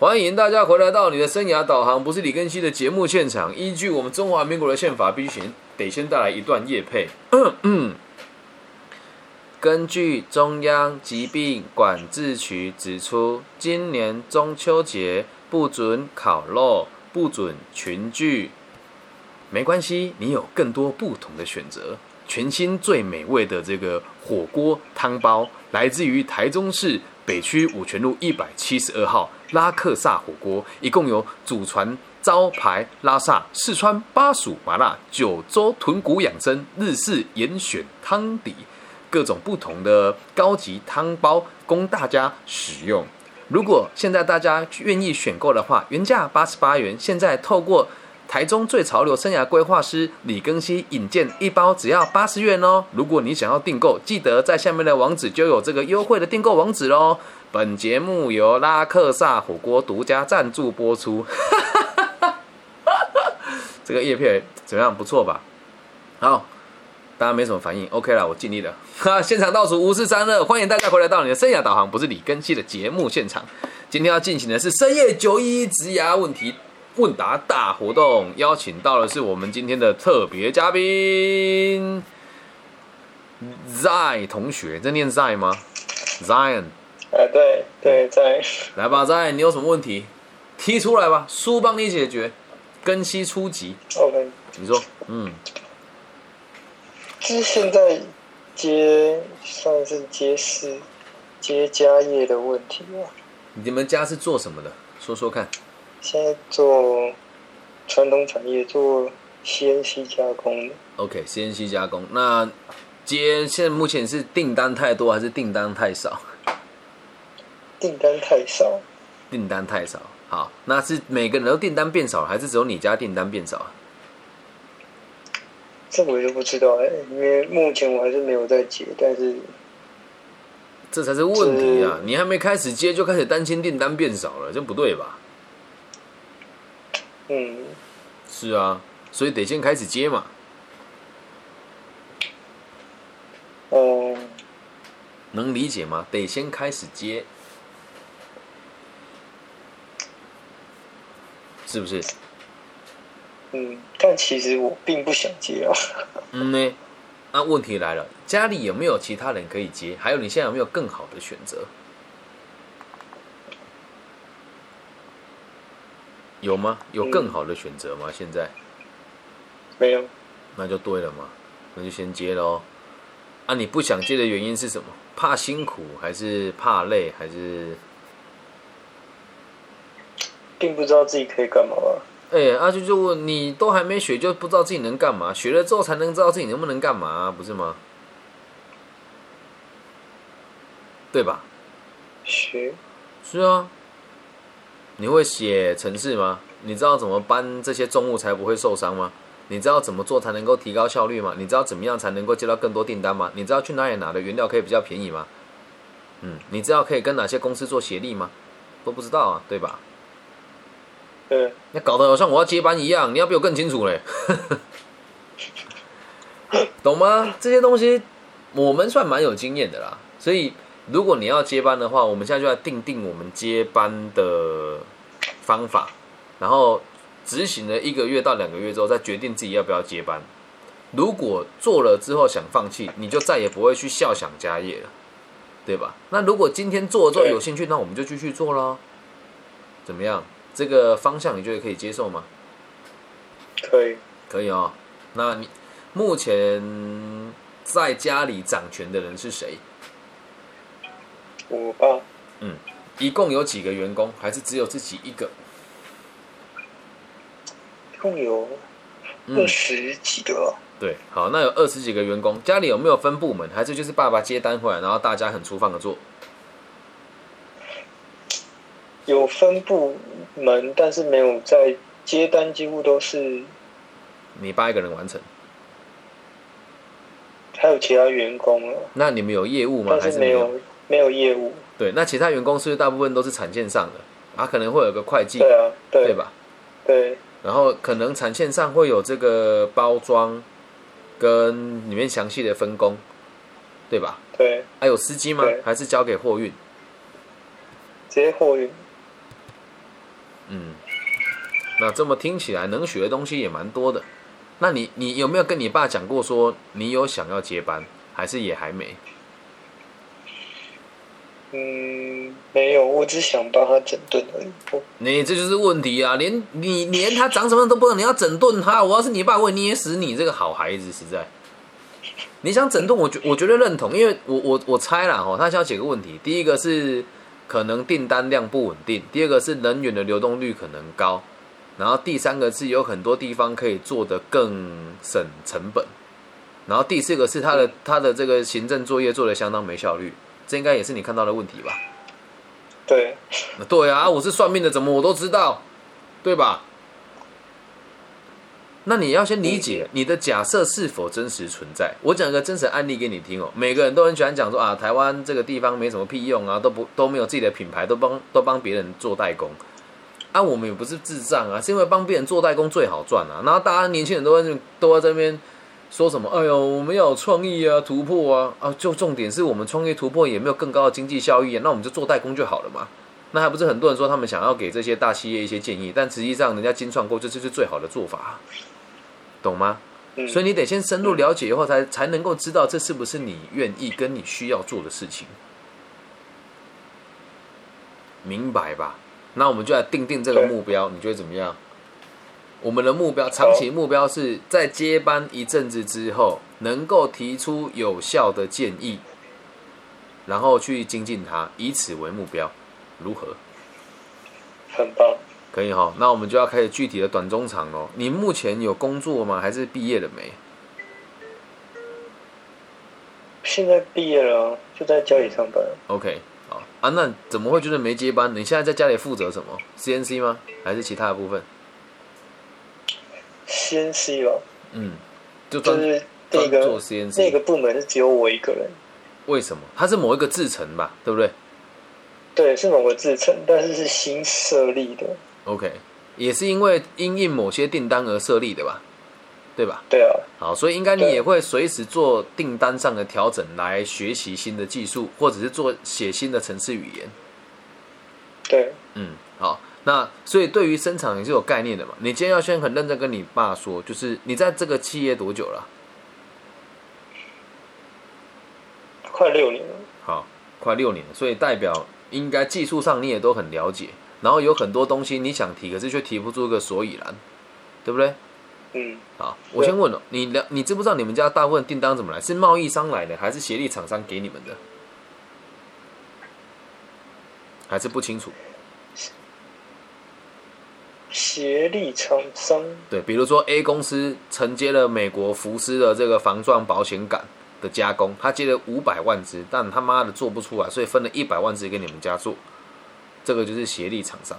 欢迎大家回来到你的生涯导航，不是李根熙的节目现场。依据我们中华民国的宪法，必须得先带来一段业配。根据中央疾病管制局指出，今年中秋节不准烤肉，不准群聚。没关系，你有更多不同的选择。全新最美味的这个火锅汤包，来自于台中市北区五泉路一百七十二号拉克萨火锅，一共有祖传招牌拉萨、四川巴蜀麻辣、九州豚骨养生、日式严选汤底，各种不同的高级汤包供大家使用。如果现在大家愿意选购的话，原价八十八元，现在透过。台中最潮流生涯规划师李庚希引荐一包只要八十元哦！如果你想要订购，记得在下面的网址就有这个优惠的订购网址喽。本节目由拉克萨火锅独家赞助播出。这个叶片怎么样？不错吧？好，大家没什么反应，OK 了，我尽力了。哈，现场倒数五四三二，欢迎大家回来到你的生涯导航，不是李庚希的节目现场。今天要进行的是深夜九一直涯问题。问答大活动邀请到的是我们今天的特别嘉宾，Zion 同学，这念 Zion 吗？Zion，哎，对对，在来吧，Zion，你有什么问题提出来吧，书帮你解决。根息初级，OK，你说，嗯，就是现在接算是接事接家业的问题啊。你们家是做什么的？说说看。现在做传统产业，做 CNC 加工 OK，CNC 加工。那接现在目前是订单太多还是订单太少？订单太少。订单太少。好，那是每个人都订单变少了，还是只有你家订单变少？这我就不知道哎，因为目前我还是没有在接，但是这才是问题啊！你还没开始接，就开始担心订单变少了，这不对吧？嗯，是啊，所以得先开始接嘛。哦，能理解吗？得先开始接，是不是？嗯，但其实我并不想接啊。嗯呢，那问题来了，家里有没有其他人可以接？还有你现在有没有更好的选择？有吗？有更好的选择吗？现在没有，那就对了嘛，那就先接喽。啊，你不想接的原因是什么？怕辛苦，还是怕累，还是并不知道自己可以干嘛吧？哎，阿就就问你，都还没学就不知道自己能干嘛？学了之后才能知道自己能不能干嘛，不是吗？对吧？学是啊。你会写程式吗？你知道怎么搬这些重物才不会受伤吗？你知道怎么做才能够提高效率吗？你知道怎么样才能够接到更多订单吗？你知道去哪里拿的原料可以比较便宜吗？嗯，你知道可以跟哪些公司做协力吗？都不知道啊，对吧？对。那搞得好像我要接班一样，你要比我更清楚嘞，懂吗？这些东西我们算蛮有经验的啦，所以。如果你要接班的话，我们现在就要定定我们接班的方法，然后执行了一个月到两个月之后，再决定自己要不要接班。如果做了之后想放弃，你就再也不会去笑想家业了，对吧？那如果今天做了之后有兴趣，那我们就继续做喽。怎么样？这个方向你觉得可以接受吗？可以，可以哦。那你目前在家里掌权的人是谁？我爸，嗯，一共有几个员工？还是只有自己一个？一共有二十几个。对，好，那有二十几个员工，家里有没有分部门？还是就是爸爸接单回来，然后大家很粗放的做？有分部门，但是没有在接单，几乎都是你爸一个人完成。还有其他员工了？那你们有业务吗？还是没有？没有业务，对，那其他员工是不是大部分都是产线上的？啊，可能会有个会计，对啊，对吧？对。然后可能产线上会有这个包装跟里面详细的分工，对吧？对。还有司机吗？还是交给货运？直接货运。嗯，那这么听起来能学的东西也蛮多的。那你你有没有跟你爸讲过说你有想要接班，还是也还没？嗯，没有，我只想帮他整顿而已。你这就是问题啊！连你连他长什么样都不知道，你要整顿他，我要是你爸，我会捏死你这个好孩子，实在。你想整顿，我我绝对认同，因为我我我猜啦哈，他想要几个问题，第一个是可能订单量不稳定，第二个是人员的流动率可能高，然后第三个是有很多地方可以做得更省成本，然后第四个是他的他的这个行政作业做得相当没效率，这应该也是你看到的问题吧？对，对啊，我是算命的，怎么我都知道，对吧？那你要先理解你的假设是否真实存在。我讲一个真实案例给你听哦。每个人都很喜欢讲说啊，台湾这个地方没什么屁用啊，都不都没有自己的品牌，都帮都帮别人做代工。啊，我们也不是智障啊，是因为帮别人做代工最好赚啊。然后大家年轻人都在都在这边说什么？哎呦，我们要有创意啊，突破啊啊！就重点是我们创业突破也没有更高的经济效益啊，那我们就做代工就好了嘛。那还不是很多人说他们想要给这些大企业一些建议，但实际上人家金创过，这就是最好的做法，懂吗？嗯，所以你得先深入了解以后，才才能够知道这是不是你愿意跟你需要做的事情，明白吧？那我们就来定定这个目标，你觉得怎么样？我们的目标，长期目标是在接班一阵子之后，能够提出有效的建议，然后去精进它，以此为目标，如何？很棒。可以哈，那我们就要开始具体的短中长喽。你目前有工作吗？还是毕业了没？现在毕业了啊，就在家里上班。OK，好啊，那怎么会觉得没接班？你现在在家里负责什么？CNC 吗？还是其他的部分？CNC 吧，嗯，就专就是那专做个 CNC。那个部门是只有我一个人。为什么？它是某一个制成吧，对不对对，是某个制程，但是是新设立的。？OK，也是因为因应某些订单而设立的吧，对吧？对啊，好，所以应该你对也会随时做订单上的调整，来学习新的技术，或者是做写新的程式语言。对，嗯，好，那所以对于生产也是有概念的嘛？你今天要先很认真跟你爸说，就是你在这个企业多久了？快六年了。好，快六年了，所以代表应该技术上你也都很了解，然后有很多东西你想提，可是却提不出一个所以然，对不对？嗯，好，我先问了，你了，你知不知道你们家大部分订单怎么来？是贸易商来的，还是协力厂商给你们的？还是不清楚？协力厂商。对，比如说 A 公司承接了美国福斯的这个防撞保险杆的加工，他接了五百万只，但他妈的做不出来，所以分了一百万只给你们家做，这个就是协力厂商。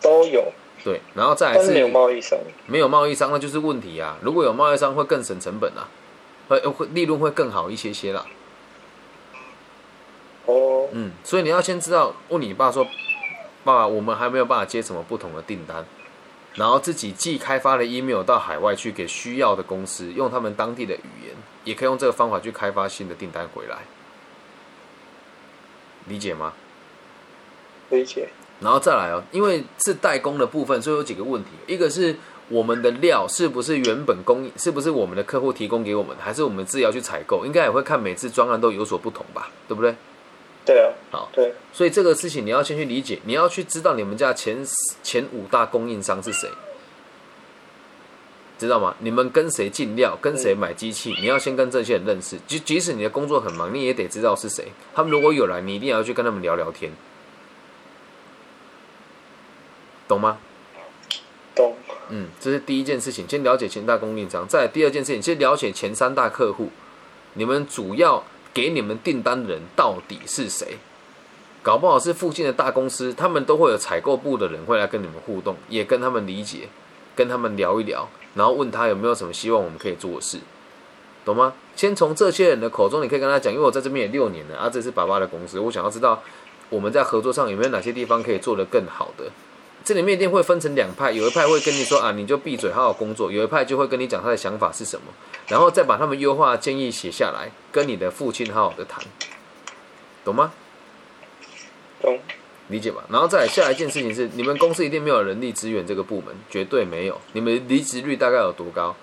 都有，对，然后再来是没有贸易商。没有贸易商，那就是问题啊。如果有贸易商，会更省成本啊，会会利润会更好一些些啦。哦，嗯，所以你要先知道，问你爸说，爸爸，我们还没有办法接什么不同的订单，然后自己既开发了 email 到海外去给需要的公司，用他们当地的语言，也可以用这个方法去开发新的订单回来，理解吗？理解。然后再来哦，因为是代工的部分，所以有几个问题。一个是我们的料是不是原本供应，是不是我们的客户提供给我们，还是我们自己要去采购？应该也会看每次专案都有所不同吧，对不对？对啊，好，对，所以这个事情你要先去理解，你要去知道你们家前前五大供应商是谁，知道吗？你们跟谁进料，跟谁买机器，你要先跟这些人认识。即即使你的工作很忙，你也得知道是谁。他们如果有来，你一定要去跟他们聊聊天，懂吗？懂。嗯，这是第一件事情，先了解前大供应商。再来第二件事情，先了解前三大客户，你们主要给你们订单的人到底是谁？搞不好是附近的大公司，他们都会有采购部的人会来跟你们互动，也跟他们理解，跟他们聊一聊，然后问他有没有什么希望我们可以做的事，懂吗？先从这些人的口中，你可以跟他讲，因为我在这边也六年了，啊，这是爸爸的公司，我想要知道我们在合作上有没有哪些地方可以做得更好的。这里面一定会分成两派，有一派会跟你说啊，你就闭嘴好好工作；有一派就会跟你讲他的想法是什么，然后再把他们优化建议写下来，跟你的父亲好好的谈，懂吗？懂。理解吧？然后再来下一件事情是，你们公司一定没有人力资源这个部门，绝对没有。你们离职率大概有多高？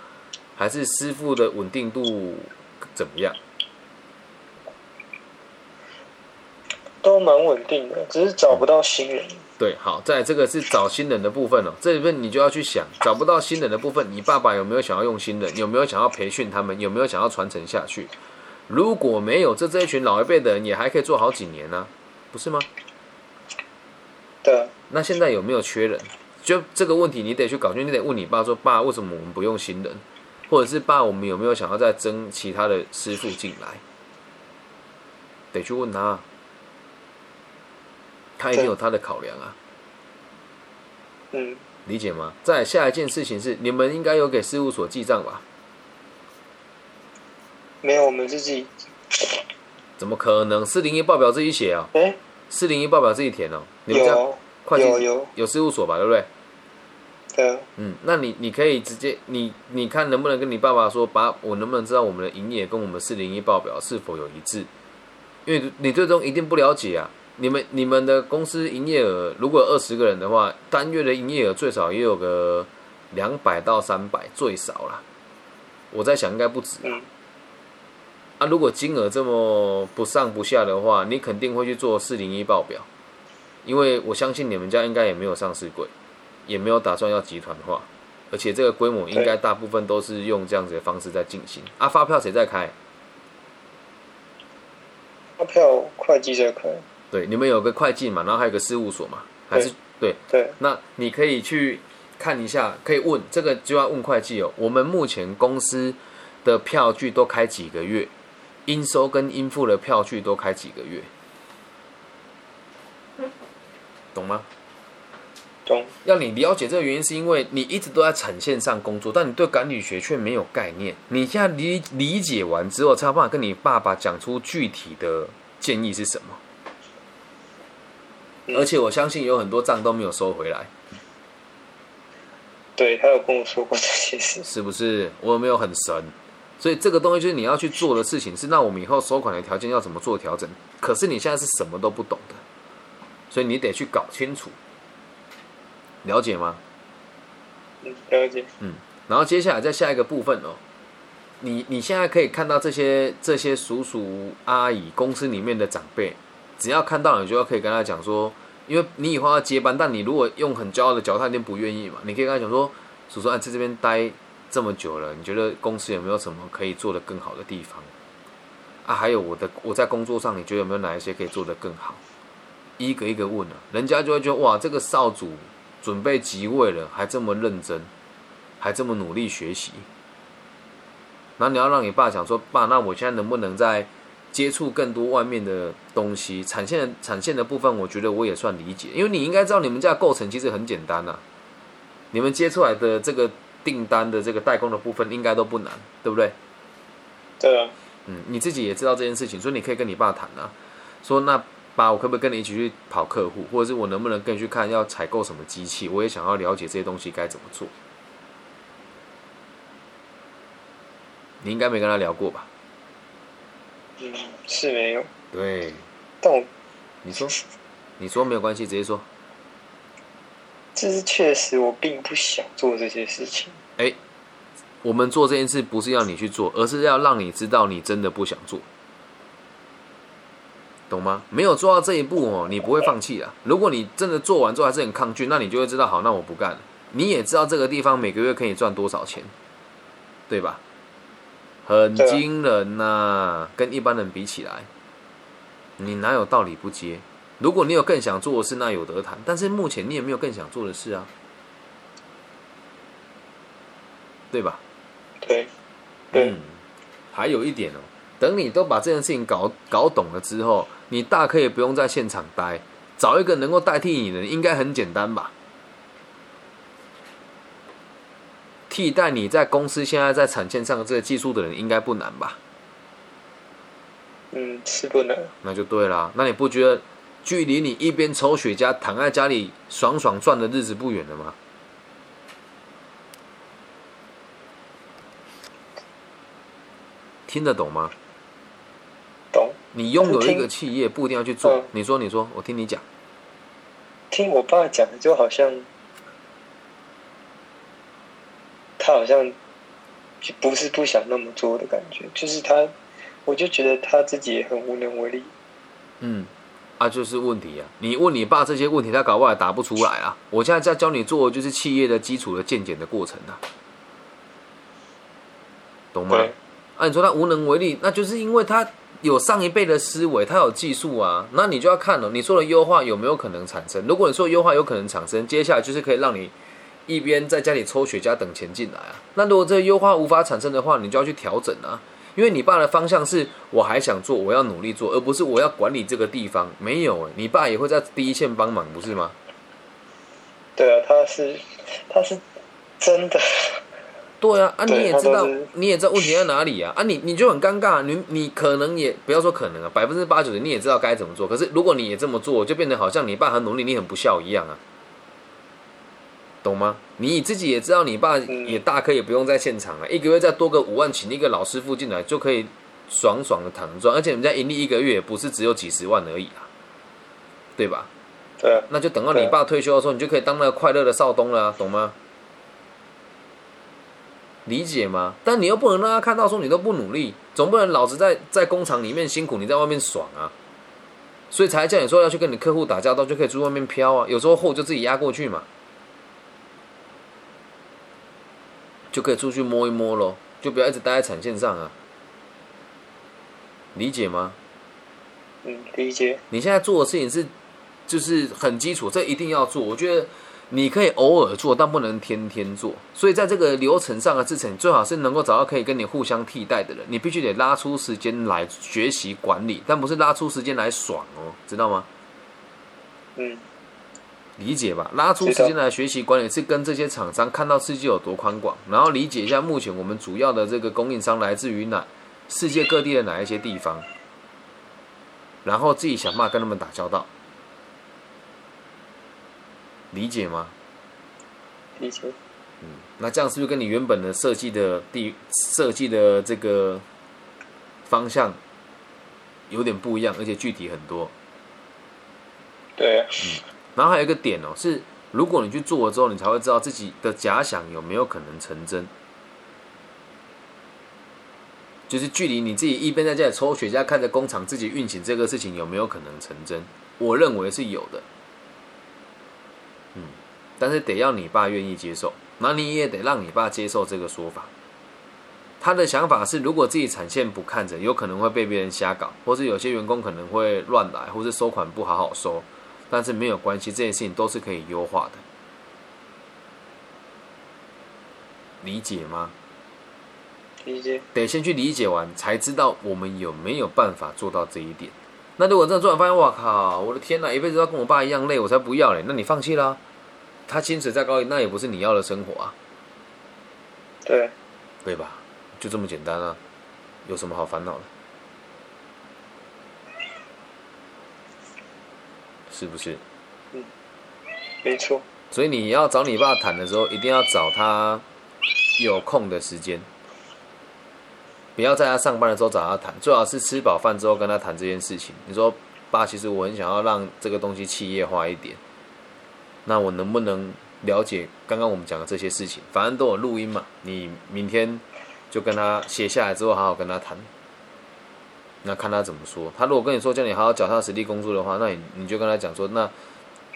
还是师傅的稳定度怎么样？都蛮稳定的，只是找不到新人。对，好，在这个是找新人的部分哦，这里面你就要去想，找不到新人的部分，你爸爸有没有想要用新人？有没有想要培训他们？有没有想要传承下去？如果没有，这这一群老一辈的人也还可以做好几年呢、不是吗？对，那现在有没有缺人？就这个问题，你得去搞清，你得问你爸说：“爸，为什么我们不用新人？或者是爸，我们有没有想要再增其他的师傅进来？”得去问他，他一定有他的考量啊，嗯，理解吗？再下一件事情是，你们应该有给事务所记账吧？没有，我们自己。怎么可能？四零一报表自己写哦，哎、四零一报表自己填哦。你们家有会计有有有事务所吧？对不对？对，嗯，那你你可以直接你你看能不能跟你爸爸说，把，我能不能知道我们的营业跟我们四零一报表是否有一致？因为你最终一定不了解啊。你们你们的公司营业额如果二十个人的话，单月的营业额最少也有个两百到三百，最少啦。我在想应该不止啊。如果金额这么不上不下的话，你肯定会去做四零一报表，因为我相信你们家应该也没有上市柜，也没有打算要集团化，而且这个规模应该大部分都是用这样子的方式在进行。啊，发票谁在开？发票会计这块，对，你们有个会计嘛，然后还有个事务所嘛，还是对？对，那你可以去看一下，可以问这个就要问会计哦。我们目前公司的票据都开几个月，应收跟应付的票据都开几个月，懂吗？懂，要你了解这个原因，是因为你一直都在产线上工作，但你对管理学却没有概念。你现在理理解完之后，才有办法跟你爸爸讲出具体的建议是什么。嗯而且我相信有很多账都没有收回来，对他有跟我说过这些事，是不是？我有没有很神？所以这个东西就是你要去做的事情，是那我们以后收款的条件要怎么做调整。可是你现在是什么都不懂的，所以你得去搞清楚，了解吗？嗯，了解，嗯然后接下来在下一个部分哦，你你现在可以看到这些这些叔叔阿姨公司里面的长辈，只要看到你就要可以跟他讲说，因为你以后要接班，但你如果用很骄傲的脚，他一定不愿意嘛。你可以跟他讲说，叔叔啊，在这边待这么久了，你觉得公司有没有什么可以做得更好的地方？啊，还有我的我在工作上，你觉得有没有哪一些可以做得更好？一个一个问啊，人家就会觉得哇，这个少主准备即位了，还这么认真。还这么努力学习，然后你要让你爸想说，爸，那我现在能不能在接触更多外面的东西？产线的产线的部分，我觉得我也算理解，因为你应该知道你们家的构成其实很简单呐、你们接出来的这个订单的这个代工的部分应该都不难，对不对？对啊，嗯，你自己也知道这件事情，所以你可以跟你爸谈啊，说那爸，我可不可以跟你一起去跑客户，或者是我能不能跟你去看要采购什么机器？我也想要了解这些东西该怎么做。你应该没跟他聊过吧？嗯，是没有，对，但我你说，你说没有关系，直接说。这是确实我并不想做这些事情，哎，我们做这件事不是要你去做，而是要让你知道你真的不想做，懂吗？没有做到这一步哦，你不会放弃啊。如果你真的做完之后还是很抗拒，那你就会知道，好，那我不干了。你也知道这个地方每个月可以赚多少钱，对吧？很惊人呐、跟一般人比起来，你哪有道理不接？如果你有更想做的事，那有得谈。但是目前你也没有更想做的事啊，对吧？对，对嗯，还有一点哦，等你都把这件事情搞搞懂了之后，你大可以不用在现场待，找一个能够代替你的人，应该很简单吧？替代你在公司现在在产线上的这个技术的人，应该不难吧？嗯，是不难，那就对啦。那你不觉得距离你一边抽雪茄躺在家里爽爽赚的日子不远了吗？听得懂吗？懂，你拥有一个企业，不一定要去做嗯。你说，你说，我听你讲。听我爸讲的，就好像他好像就不是不想那么做的感觉，就是他，我就觉得他自己也很无能为力。嗯，啊，就是问题啊！你问你爸这些问题，他搞不好答不出来啊。我现在在教你做，就是企业的基础的渐减的过程啊，懂吗？对，啊，你说他无能为力，那就是因为他有上一辈的思维，他有技术啊。那你就要看了，你说的优化有没有可能产生？如果你说优化有可能产生，接下来就是可以让你一边在家里抽雪茄等钱进来啊。那如果这个优化无法产生的话，你就要去调整啊。因为你爸的方向是我还想做，我要努力做，而不是我要管理这个地方。没有欸，你爸也会在第一线帮忙，不是吗？对啊，他是他是真的，对啊，啊，你也知道你也知道问题在哪里啊，啊，你你就很尴尬，你你可能也不要说可能啊，百分之八九十你也知道该怎么做，可是如果你也这么做，就变得好像你爸很努力，你很不孝一样啊，懂吗？你自己也知道，你爸嗯也大可以不用在现场了，一个月再多个五万，请一个老师傅进来就可以爽爽的躺赚，而且人家盈利一个月也不是只有几十万而已啊，对吧？那就等到你爸退休的时候，你就可以当那个快乐的少东了啊、懂吗？理解吗？但你又不能让他看到说你都不努力，总不能老子在在工厂里面辛苦，你在外面爽啊。所以才叫你说要去跟你客户打交道，就可以去外面飘啊。有时候货就自己压过去嘛，就可以出去摸一摸喽，就不要一直待在产线上啊。理解吗？嗯，理解，你现在做的事情是就是很基础，这一定要做。我觉得你可以偶尔做，但不能天天做。所以在这个流程上的制成，最好是能够找到可以跟你互相替代的人。你必须得拉出时间来学习管理，但不是拉出时间来爽哦，知道吗？嗯，理解吧？拉出时间来学习管理，是跟这些厂商看到世界有多宽广，然后理解一下目前我们主要的这个供应商来自于哪世界各地的哪一些地方，然后自己想办法跟他们打交道。理解吗？理解，嗯那这样是不是跟你原本的设计的地设计的这个方向有点不一样，而且具体很多？对啊，然后还有一个点哦，是如果你去做了之后，你才会知道自己的假想有没有可能成真。就是距离你自己一边在家里抽雪茄，看着工厂自己运行这个事情有没有可能成真？我认为是有的。嗯，但是得要你爸愿意接受，那你也得让你爸接受这个说法。他的想法是，如果自己产线不看着，有可能会被别人瞎搞，或是有些员工可能会乱来，或是收款不好好收。但是没有关系，这件事情都是可以优化的，理解吗？理解，得先去理解完，才知道我们有没有办法做到这一点。那如果真的做完发现，哇靠，我的天哪，一辈子都要跟我爸一样累，我才不要嘞！那你放弃啦、他薪水再高，那也不是你要的生活啊，对，对吧？就这么简单啊，有什么好烦恼的？是不是？嗯没错，所以你要找你爸谈的时候，一定要找他有空的时间，不要在他上班的时候找他谈，最好是吃饱饭之后跟他谈这件事情。你说爸，其实我很想要让这个东西企业化一点，那我能不能了解刚刚我们讲的这些事情？反正都有录音嘛，你明天就跟他写下来之后，好好跟他谈。那看他怎么说。他如果跟你说叫你好好脚踏实地工作的话，那你你就跟他讲说，那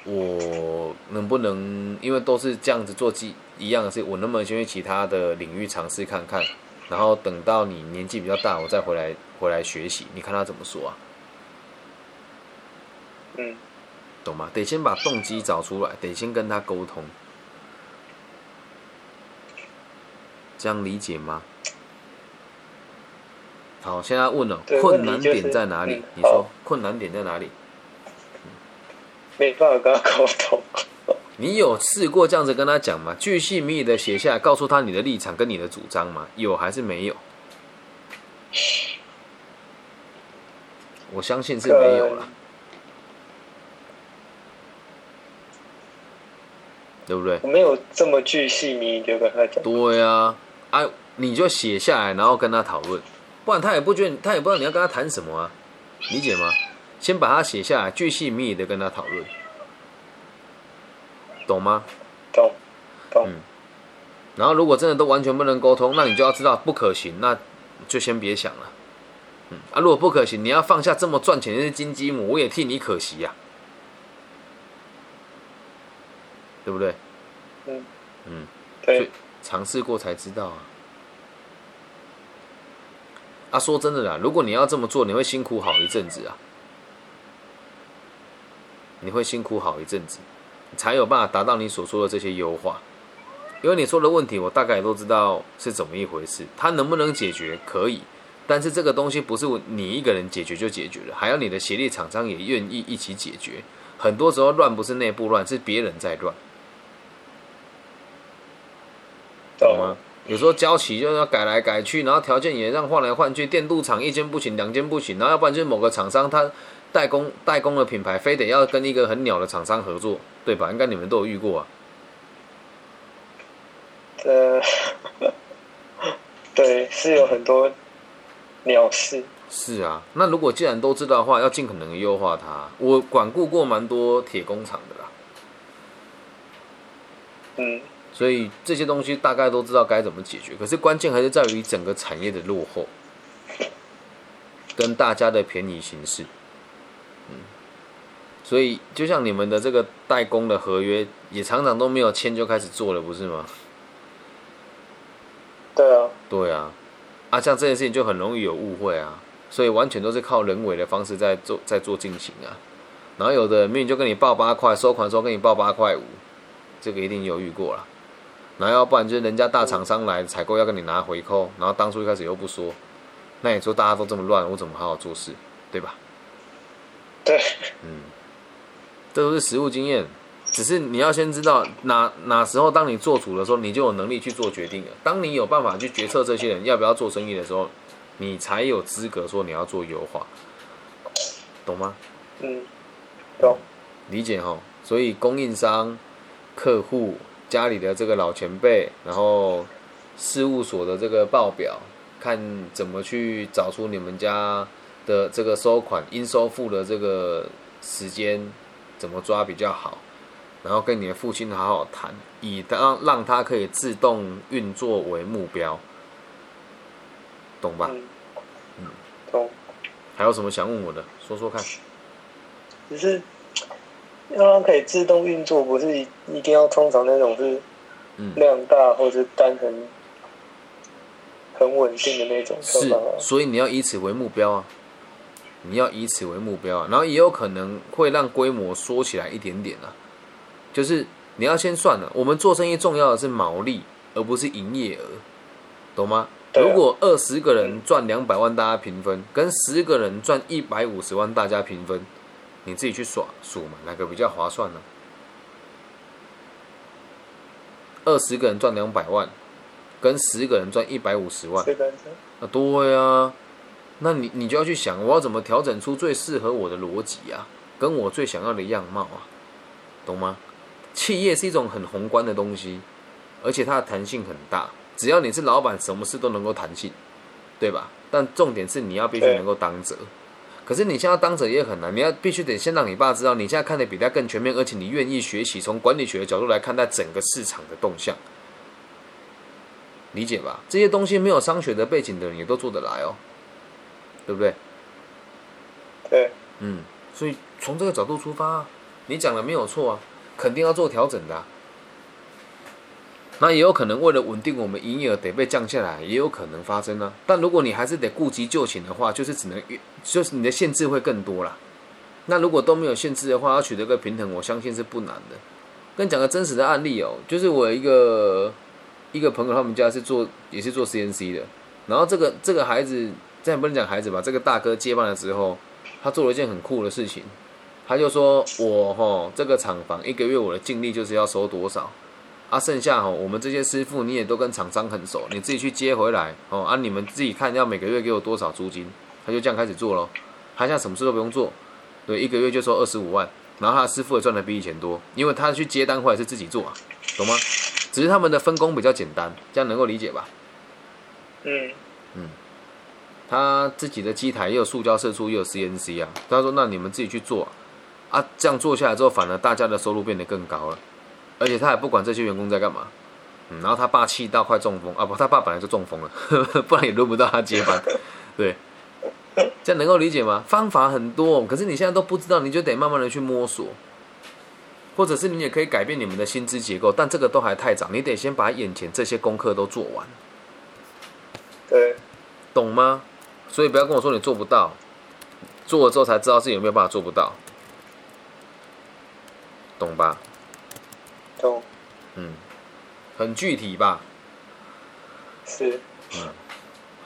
我能不能因为都是这样子做记一样的事，我能不能先去其他的领域尝试看看，然后等到你年纪比较大，我再回来回来学习。你看他怎么说啊？嗯，懂吗？得先把动机找出来，得先跟他沟通，这样理解吗？好，现在问了，对困难点在哪里？嗯你说困难点在哪里？没办法跟他沟通，你有试过这样子跟他讲吗？巨细靡遗的写下来，告诉他你的立场跟你的主张吗？有还是没有？我相信是没有了，对不对？我没有这么巨细靡遗的跟他讲，对啊，啊，你就写下来，然后跟他讨论，不然他也不觉得，他也不知道你要跟他谈什么啊，理解吗？先把它写下来，巨细靡遗的跟他讨论，懂吗？懂懂。嗯然后如果真的都完全不能沟通，那你就要知道不可行，那就先别想了。嗯啊，如果不可行，你要放下这么赚钱的金鸡母，我也替你可惜呀、对不对？嗯嗯，对，尝试过才知道啊。啊，说真的啦，如果你要这么做，你会辛苦好一阵子啊，你会辛苦好一阵子，才有办法达到你所说的这些优化。因为你说的问题，我大概都知道是怎么一回事。它能不能解决？可以，但是这个东西不是你一个人解决就解决了，还要你的协力厂商也愿意一起解决。很多时候乱不是内部乱，是别人在乱。懂吗？有时候交期就要改来改去，然后条件也让换来换去，电镀厂一间不行，两间不行，然后要不然就是某个厂商他代工代工的品牌非得要跟一个很鸟的厂商合作，对吧？应该你们都有遇过啊。呃，对，是有很多鸟事。是啊，那如果既然都知道的话，要尽可能的优化它。我管顾过蛮多铁工厂的啦，嗯，所以这些东西大概都知道该怎么解决。可是关键还是在于整个产业的落后，跟大家的便宜形式。嗯，所以就像你们的这个代工的合约，也常常都没有签就开始做了，不是吗？对啊，对啊，啊，像这件事情就很容易有误会啊，所以完全都是靠人为的方式在做在做进行啊。然后有的明明就跟你报八块，收款时候跟你报八块五，这个一定犹豫过了。然后要不然就是人家大厂商来采购要跟你拿回扣，然后当初一开始又不说，那你说大家都这么乱，我怎么好好做事，对吧？对，嗯，这都是实务经验，只是你要先知道哪哪时候，当你做主的时候，你就有能力去做决定了。当你有办法去决策这些人要不要做生意的时候，你才有资格说你要做优化，懂吗？嗯，懂。理解哈。所以供应商、客户、家里的这个老前辈，然后事务所的这个报表，看怎么去找出你们家的这个收款应收付的这个时间怎么抓比较好，然后跟你的父亲好好谈，以让让他可以自动运作为目标，懂吧？嗯，懂。还有什么想问我的？说说看。只是要让它可以自动运作，不是一一定要通常那种是嗯。量大或者单很很稳定的那种是，所以你要以此为目标啊，你要以此为目标啊，然后也有可能会让规模缩起来一点点啊，就是你要先算了，我们做生意重要的是毛利，而不是营业额，懂吗？啊。如果二十个人赚两百万，大家平分，跟十个人赚一百五十万，大家平分，你自己去耍数嘛，哪个比较划算呢？二十个人赚两百万，跟十个人赚一百五十万，这个是啊，对啊，那你你就要去想，我要怎么调整出最适合我的逻辑啊，跟我最想要的样貌啊，懂吗？企业是一种很宏观的东西，而且它的弹性很大，只要你是老板，什么事都能够弹性，对吧？但重点是你要必须能够当责。可是你现在当者也很难，你要必须得先让你爸知道，你现在看的比他更全面，而且你愿意学习，从管理学的角度来看待整个市场的动向。理解吧？这些东西没有商学的背景的人也都做得来哦，对不对？对，嗯，所以从这个角度出发，你讲的没有错啊，肯定要做调整的啊、那也有可能为了稳定我们营业额得被降下来，也有可能发生啊。但如果你还是得顾及就寝的话，就是只能越，就是你的限制会更多啦。那如果都没有限制的话，要取得个平衡，我相信是不难的。跟你讲个真实的案例哦，就是我一个一个朋友，他们家是做也是做 CNC 的，然后这个这个孩子，这样不能讲孩子吧，这个大哥接班了之后，他做了一件很酷的事情，他就说我哈这个厂房一个月我的净利就是要收多少。啊，剩下哦，我们这些师傅你也都跟厂商很熟，你自己去接回来哦。啊，你们自己看要每个月给我多少租金，他就这样开始做咯。他现在什么事都不用做，对，一个月就收二十五万，然后他的师傅也赚的比以前多，因为他去接单回来是自己做啊，懂吗？只是他们的分工比较简单，这样能够理解吧？嗯，他自己的机台也有塑胶射出，也有 CNC 啊。他说：“那你们自己去做啊，啊这样做下来之后，反而大家的收入变得更高了。而且他也不管这些员工在干嘛。嗯，然后他爸气到快中风啊！不，他爸本来就中风了，不然也轮不到他接班。对，这样能够理解吗？方法很多，可是你现在都不知道，你就得慢慢的去摸索，或者是你也可以改变你们的薪资结构，但这个都还太早，你得先把眼前这些功课都做完。对，懂吗？所以不要跟我说你做不到，做了之后才知道自己有没有办法做不到，懂吧？懂。嗯。很具体吧？是，嗯，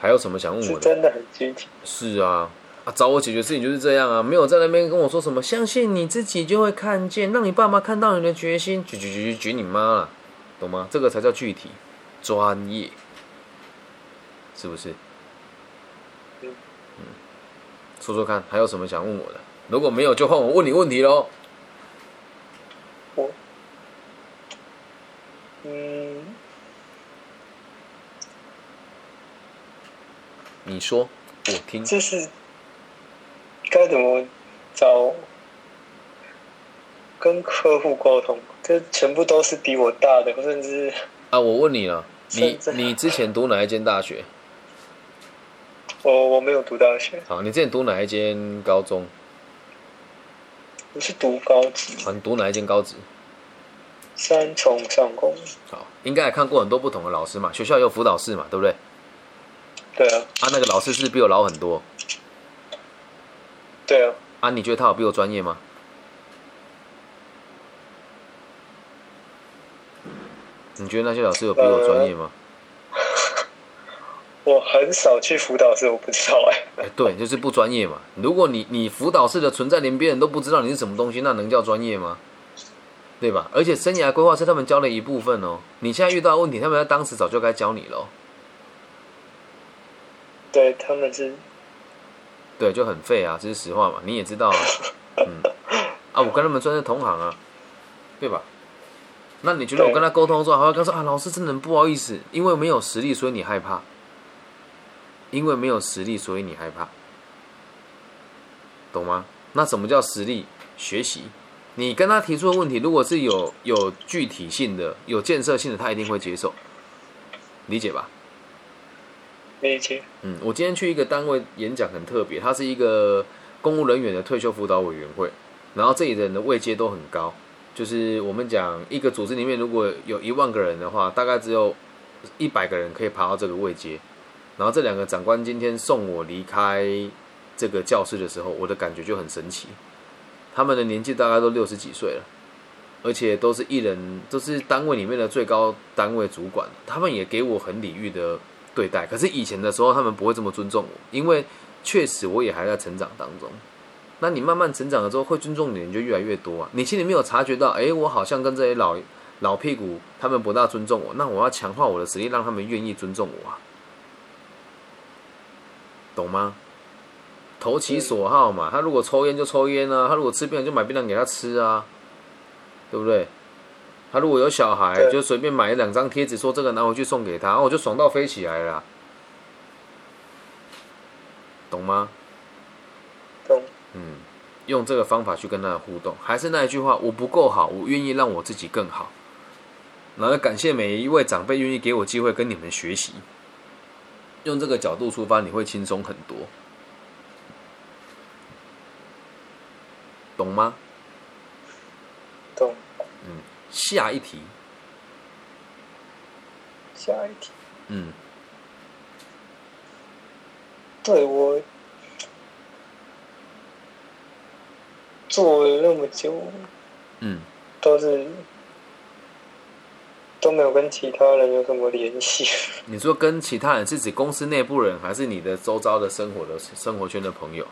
还有什么想问我的？真的很具体。是啊，啊，找我解决事情就是这样啊，没有在那边跟我说什么，相信你自己就会看见，让你爸妈看到你的决心，举举举举你妈了，懂吗？这个才叫具体、专业，是不是？嗯嗯，说说看，还有什么想问我的？如果没有，就换我问你问题喽。我。嗯，你说，我听。这是该怎么找跟客户沟通？这全部都是比我大的，甚至啊，我问你了，你你之前读哪一间大学？我我没有读大学。好，你之前读哪一间高中？我是读高职。好，你读哪一间高职？三重上工，好，应该也看过很多不同的老师嘛，学校有辅导室嘛，对不对？对啊。啊，那个老师是比我老很多。对啊。啊，你觉得他有比我专业吗？你觉得那些老师有比我专业吗？我很少去辅导室，我不知道哎。哎，对，就是不专业嘛。如果你你辅导室的存在连别人都不知道你是什么东西，那能叫专业吗？对吧？而且生涯规划是他们教的一部分哦。你现在遇到问题，他们在当时早就该教你了。对，他们是，对，就很废啊，这是实话嘛。你也知道啊，嗯，啊，我跟他们算是同行啊，对吧？那你觉得我跟他沟通的时候，还会跟他说啊，老师真的很不好意思，因为没有实力，所以你害怕。因为没有实力，所以你害怕，懂吗？那什么叫实力？学习。你跟他提出的问题，如果是有有具体性的、有建设性的，他一定会接受，理解吧？理解。嗯，我今天去一个单位演讲，很特别，他是一个公务人员的退休辅导委员会，然后这里的人的位阶都很高，就是我们讲一个组织里面，如果有一万个人的话，大概只有一百个人可以爬到这个位阶，然后这两个长官今天送我离开这个教室的时候，我的感觉就很神奇。他们的年纪大概都六十几岁了，而且都是一人，都是单位里面的最高单位主管。他们也给我很礼遇的对待。可是以前的时候，他们不会这么尊重我，因为确实我也还在成长当中。那你慢慢成长了之后，会尊重你的人就越来越多啊。你心里没有察觉到，哎，我好像跟这些老老屁股他们不大尊重我，那我要强化我的实力，让他们愿意尊重我啊，懂吗？投其所好嘛，他如果抽烟就抽烟啊，他如果吃槟榔就买槟榔给他吃啊，对不对？他如果有小孩，就随便买两张贴纸，说这个拿回去送给他，我就爽到飞起来了，懂吗？懂。嗯，用这个方法去跟他互动，还是那一句话，我不够好，我愿意让我自己更好。然后感谢每一位长辈愿意给我机会跟你们学习，用这个角度出发，你会轻松很多。懂吗？懂。嗯，下一题。下一题。嗯。对我做了那么久，嗯，都是都没有跟其他人有什么联系。你说跟其他人是指公司内部人，还是你的周遭的生活的生活圈的朋友？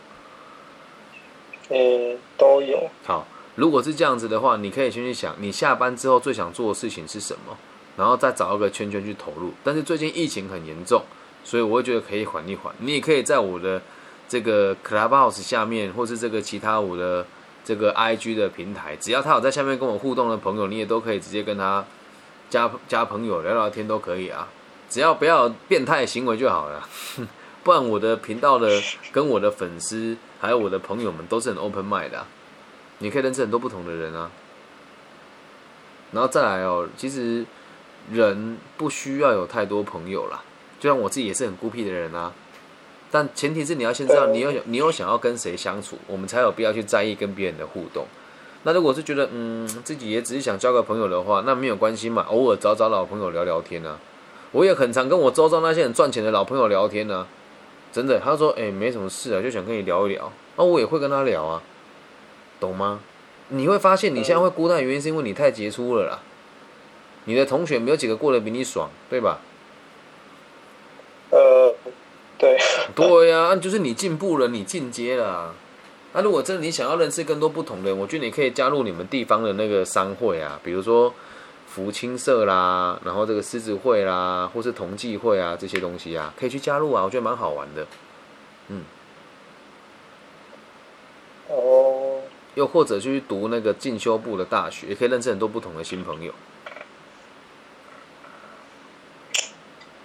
嗯，都有。好，如果是这样子的话，你可以先去想，你下班之后最想做的事情是什么，然后再找一个圈圈去投入。但是最近疫情很严重，所以我会觉得可以缓一缓。你也可以在我的这个 Clubhouse 下面，或是这个其他我的这个 IG 的平台，只要他有在下面跟我互动的朋友，你也都可以直接跟他加加朋友聊聊天都可以啊，只要不要变态行为就好了。不然我的频道的跟我的粉丝还有我的朋友们都是很 open mind 的，你可以认识很多不同的人啊。然后再来哦，其实人不需要有太多朋友啦，就像我自己也是很孤僻的人啊。但前提是你要先知道你有你有想要跟谁相处，我们才有必要去在意跟别人的互动。那如果是觉得嗯自己也只是想交个朋友的话，那没有关系嘛，偶尔找找老朋友聊聊天啊。我也很常跟我周遭那些很赚钱的老朋友聊天呢，真的，他说哎没什么事啊，就想跟你聊一聊，那我也会跟他聊啊，懂吗？你会发现你现在会孤单的原因是因为你太杰出了啦，你的同学没有几个过得比你爽，对吧？呃。对，对呀，就是你进步了，你进阶了。那如果真的你想要认识更多不同的人，我觉得你可以加入你们地方的那个商会啊，比如说福清社啦，然后这个狮子会啦，或是同济会啊这些东西啊，可以去加入啊，我觉得蛮好玩的。嗯。哦。又或者去读那个进修部的大学，也可以认识很多不同的新朋友。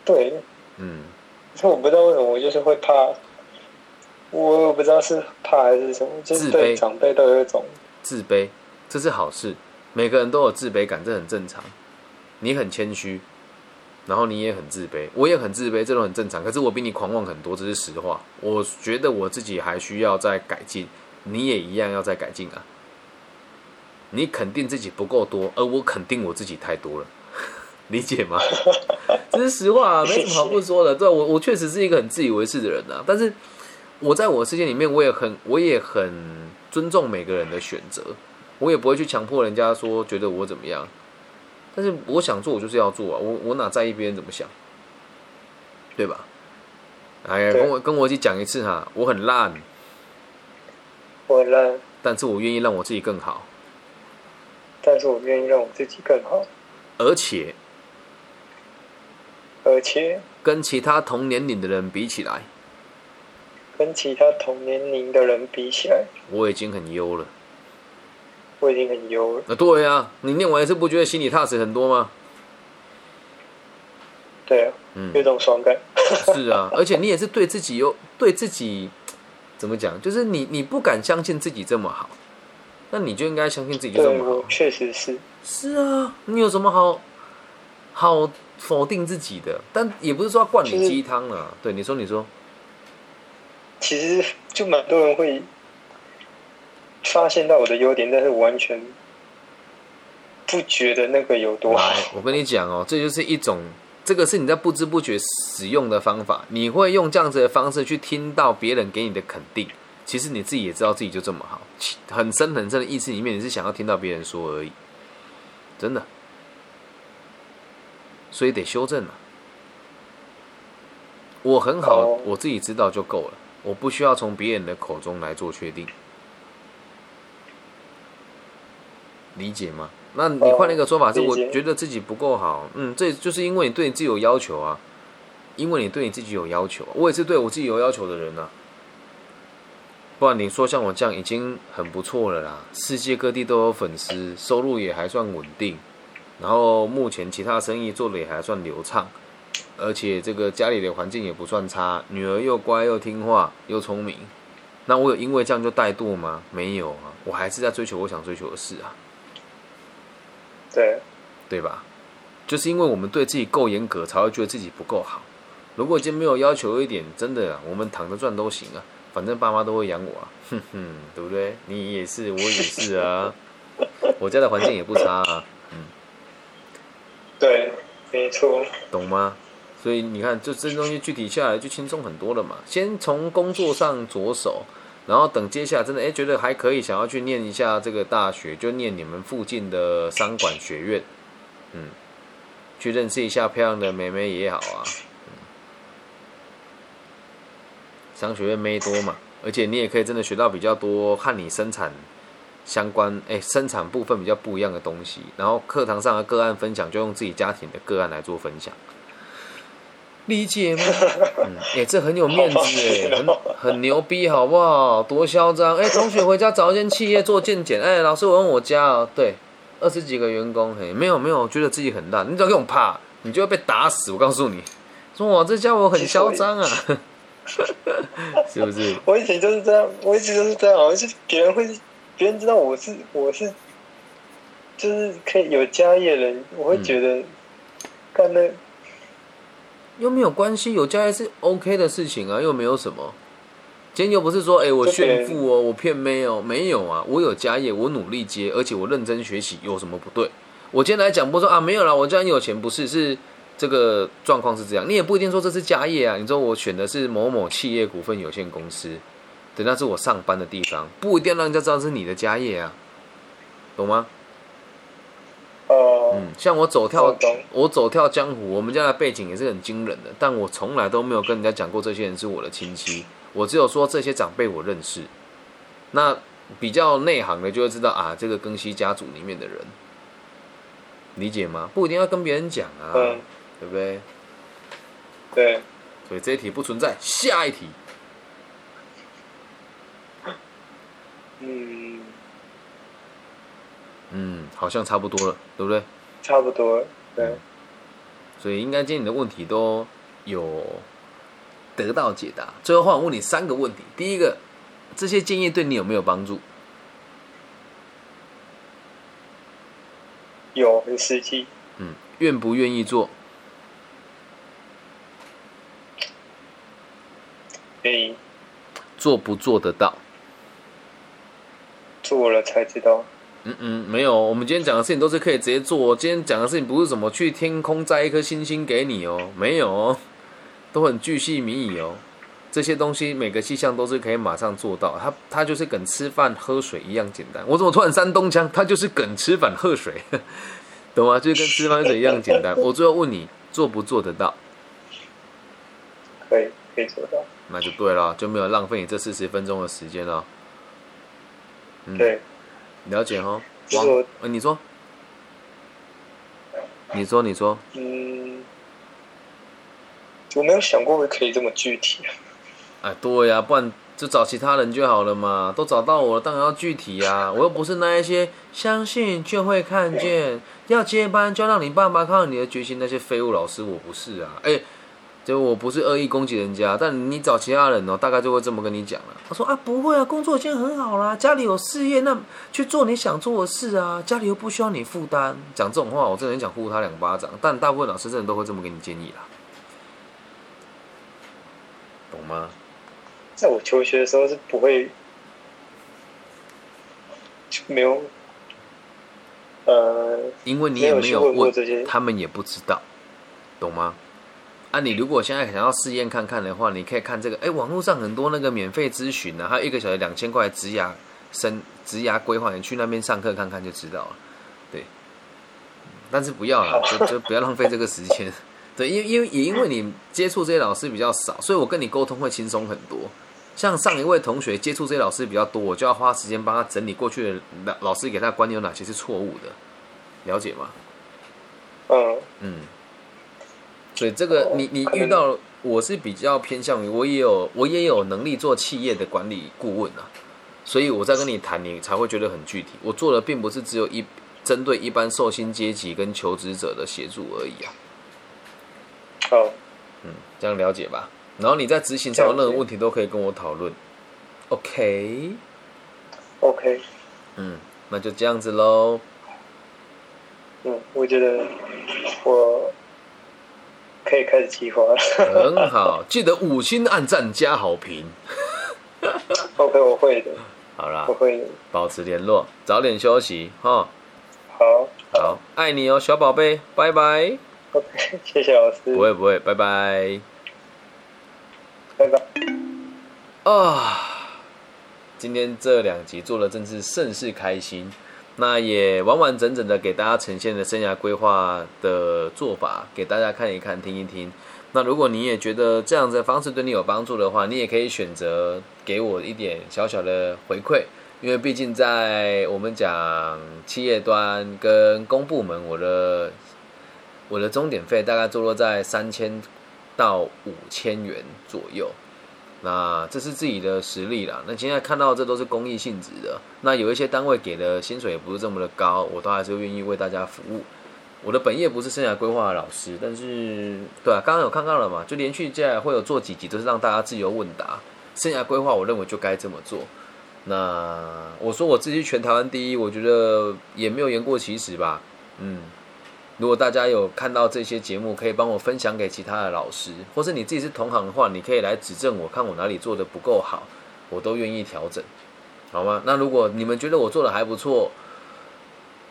对。嗯。我不知道为什么，我就是会怕，我不知道是怕还是什么，就是对长辈都有一种自卑，这是好事。每个人都有自卑感，这很正常。你很谦虚，然后你也很自卑，我也很自卑，这都很正常。可是我比你狂妄很多，这是实话。我觉得我自己还需要再改进，你也一样要再改进啊。你肯定自己不够多，而我肯定我自己太多了。理解吗？这是实话，没什么好不说的。对我，我确实是一个很自以为是的人啊。但是我在我世界里面，我也很，我也很尊重每个人的选择。我也不会去强迫人家说觉得我怎么样。但是我想做，我就是要做啊。我我哪在意别人怎么想，对吧？哎呀，跟我跟我一起讲一次哈，我很烂，我很烂，但是我愿意让我自己更好。但是我愿意让我自己更好，而且。而且跟其他同年龄的人比起来，跟其他同年龄的人比起来，我已经很优了。我已经很优了。啊，对呀，你念完一次不觉得心里踏实很多吗？对啊，嗯，有种爽感。是啊，而且你也是对自己有对自己怎么讲？就是你你不敢相信自己这么好，那你就应该相信自己就这么好。确实是。是啊，你有什么好好？否定自己的，但也不是说要灌你鸡汤啊。对，你说，你说，其实就蛮多人会发现到我的优点，但是完全不觉得那个有多好。我跟你讲哦，这就是一种，这个是你在不知不觉使用的方法。你会用这样子的方式去听到别人给你的肯定，其实你自己也知道自己就这么好，很深很深的意思里面，你是想要听到别人说而已，真的。所以得修正了。我很好，我自己知道就够了，我不需要从别人的口中来做确定，理解吗？那你换了一个说法，是我觉得自己不够好，嗯，这就是因为你对你自己有要求啊，因为你对你自己有要求，我也是对我自己有要求的人啊。不然你说像我这样已经很不错了啦，世界各地都有粉丝，收入也还算稳定。然后目前其他生意做的也还算流畅，而且这个家里的环境也不算差，女儿又乖又听话又聪明。那我有因为这样就怠惰吗？没有啊，我还是在追求我想追求的事啊。对，对吧？就是因为我们对自己够严格，才会觉得自己不够好。如果已经没有要求一点，真的，我们躺着赚都行啊，反正爸妈都会养我啊，哼哼，对不对？你也是，我也是啊，我家的环境也不差啊。嗯对，没错，懂吗？所以你看，就这东西具体下来就轻松很多了嘛。先从工作上着手，然后等接下来真的哎觉得还可以，想要去念一下这个大学，就念你们附近的商管学院，嗯，去认识一下漂亮的妹妹也好啊。商学院妹多嘛，而且你也可以真的学到比较多和你生产。相关哎，生产部分比较不一样的东西，然后课堂上的个案分享就用自己家庭的个案来做分享，理解吗？嗯，哎，这很有面子哎，很很牛逼，好不好？多嚣张哎！同学回家找一间企业做健检，哎，老师我问我家哦，对，二十几个员工，嘿，没有没有，觉得自己很烂，你只要给我怕，你就会被打死。我告诉你，说我这家伙很嚣张啊，是不是？我以前就是这样，我一直都是这样，就是别人会。别人知道我是我是就是可以有家业的人，我会觉得干那又没有关系，有家业是 OK 的事情啊，又没有什么。今天又不是说，哎、我炫富哦，我骗妹哦，没有啊，我有家业，我努力接，而且我认真学习，有什么不对？我今天来讲，不说啊，没有啦，我家很有钱，不是，是这个状况是这样，你也不一定说这是家业啊。你说我选的是某某企业股份有限公司，对，那是我上班的地方，不一定要让人家知道是你的家业啊，懂吗？哦，嗯，像我走跳我，我走跳江湖，我们家的背景也是很惊人的，但我从来都没有跟人家讲过这些人是我的亲戚，我只有说这些长辈我认识。那比较内行的就会知道啊，这个庚希家族里面的人，理解吗？不一定要跟别人讲啊，嗯，对不对？对，所以这一题不存在，下一题。嗯，嗯，好像差不多了，对不对？差不多，对，所以应该今天你的问题都有得到解答。最后换我问你三个问题：第一个，这些建议对你有没有帮助？有很实际，嗯，愿不愿意做？愿意做不做得到？做了才知道，嗯嗯，没有，我们今天讲的事情都是可以直接做。今天讲的事情不是什么去天空摘一颗星星给你哦，没有哦，都很巨细靡遗哦。这些东西每个气象都是可以马上做到，它它就是跟吃饭喝水一样简单。我怎么突然山东腔？它就是跟吃饭喝水，懂吗？就是跟吃饭喝水一样简单。我最后问你，做不做得到？可以可以做到，那就对了，就没有浪费你这四十分钟的时间了。嗯，对，了解哈。王就是我，呃，你说，你说，你说，嗯，我没有想过可以这么具体，哎，对呀、不然就找其他人就好了嘛。都找到我了，当然要具体呀、我又不是那一些相信就会看见，要接班就要让你爸爸看到你的决心那些废物老师，我不是啊。哎，就我不是恶意攻击人家，但你找其他人哦，大概就会这么跟你讲了。他说啊，不会啊，工作已经很好啦，家里有事业，那去做你想做的事啊，家里又不需要你负担。讲这种话，我真的很想呼他两巴掌。但大部分老师真的都会这么给你建议啦，懂吗？在我求学的时候是不会，就没有，呃，因为你也没有问这些，他们也不知道，懂吗？啊，你如果现在想要试验看看的话，你可以看这个，哎，网络上很多那个免费咨询啊，还有一个小时两千块职涯生职涯规划，你去那边上课看看就知道了。对，但是不要了，就就不要浪费这个时间。对，因为因为也因为你接触这些老师比较少，所以我跟你沟通会轻松很多。像上一位同学接触这些老师比较多，我就要花时间帮他整理过去的老老师给他的观念有哪些是错误的，了解吗？嗯，嗯，所以这个你你遇到，我是比较偏向于我也有我也有能力做企业的管理顾问啊，所以我在跟你谈，你才会觉得很具体。我做的并不是只有一针对一般受薪阶级跟求职者的协助而已啊，好，嗯，这样了解吧。然后你在执行上有任何问题都可以跟我讨论，OK，，OK，嗯，那就这样子喽。嗯，我觉得我可以开始计划了很好，记得五星按赞加好评。OK，我会的，好啦我，会的，保持联络，早点休息哈。好，好，爱你哦，小宝贝，拜拜。，OK，谢谢老师，不会不会，拜拜。拜拜。啊，今天这两集做的真是甚是开心，那也完完整整的给大家呈现了生涯规划的做法，给大家看一看、听一听。那如果你也觉得这样子的方式对你有帮助的话，你也可以选择给我一点小小的回馈，因为毕竟在我们讲企业端跟公部门，我的我的终点费大概坐落在三千到五千元左右。那这是自己的实力啦。那现在看到这都是公益性质的，那有一些单位给的薪水也不是这么的高，我都还是愿意为大家服务。我的本业不是生涯规划的老师，但是对啊，刚刚有看到了嘛，就连续接下来会有做几集，都是让大家自由问答。生涯规划，我认为就该这么做。那我说我自己全台湾第一，我觉得也没有言过其实吧。嗯，如果大家有看到这些节目，可以帮我分享给其他的老师，或是你自己是同行的话，你可以来指正我，看我哪里做的不够好，我都愿意调整，好吗？那如果你们觉得我做的还不错，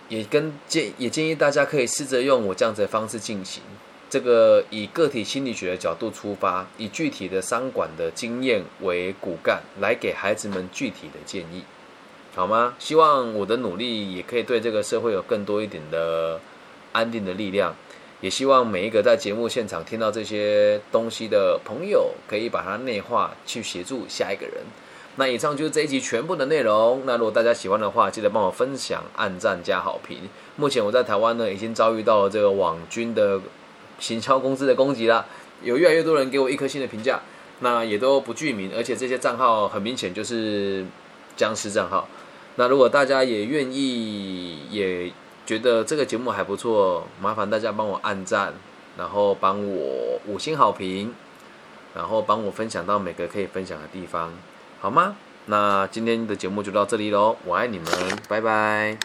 也跟建也建议大家可以试着用我这样子的方式进行。这个以个体心理学的角度出发，以具体的商管的经验为骨干，来给孩子们具体的建议，好吗？希望我的努力也可以对这个社会有更多一点的安定的力量，也希望每一个在节目现场听到这些东西的朋友，可以把它内化，去协助下一个人。那以上就是这一集全部的内容。那如果大家喜欢的话，记得帮我分享、按赞加好评。目前我在台湾呢，已经遭遇到了这个网军的。行销公司的攻击啦，有越来越多人给我一颗星的评价，那也都不具名，而且这些账号很明显就是僵尸账号。那如果大家也愿意，也觉得这个节目还不错，麻烦大家帮我按赞，然后帮我五星好评，然后帮我分享到每个可以分享的地方，好吗？那今天的节目就到这里喽，我爱你们，拜拜。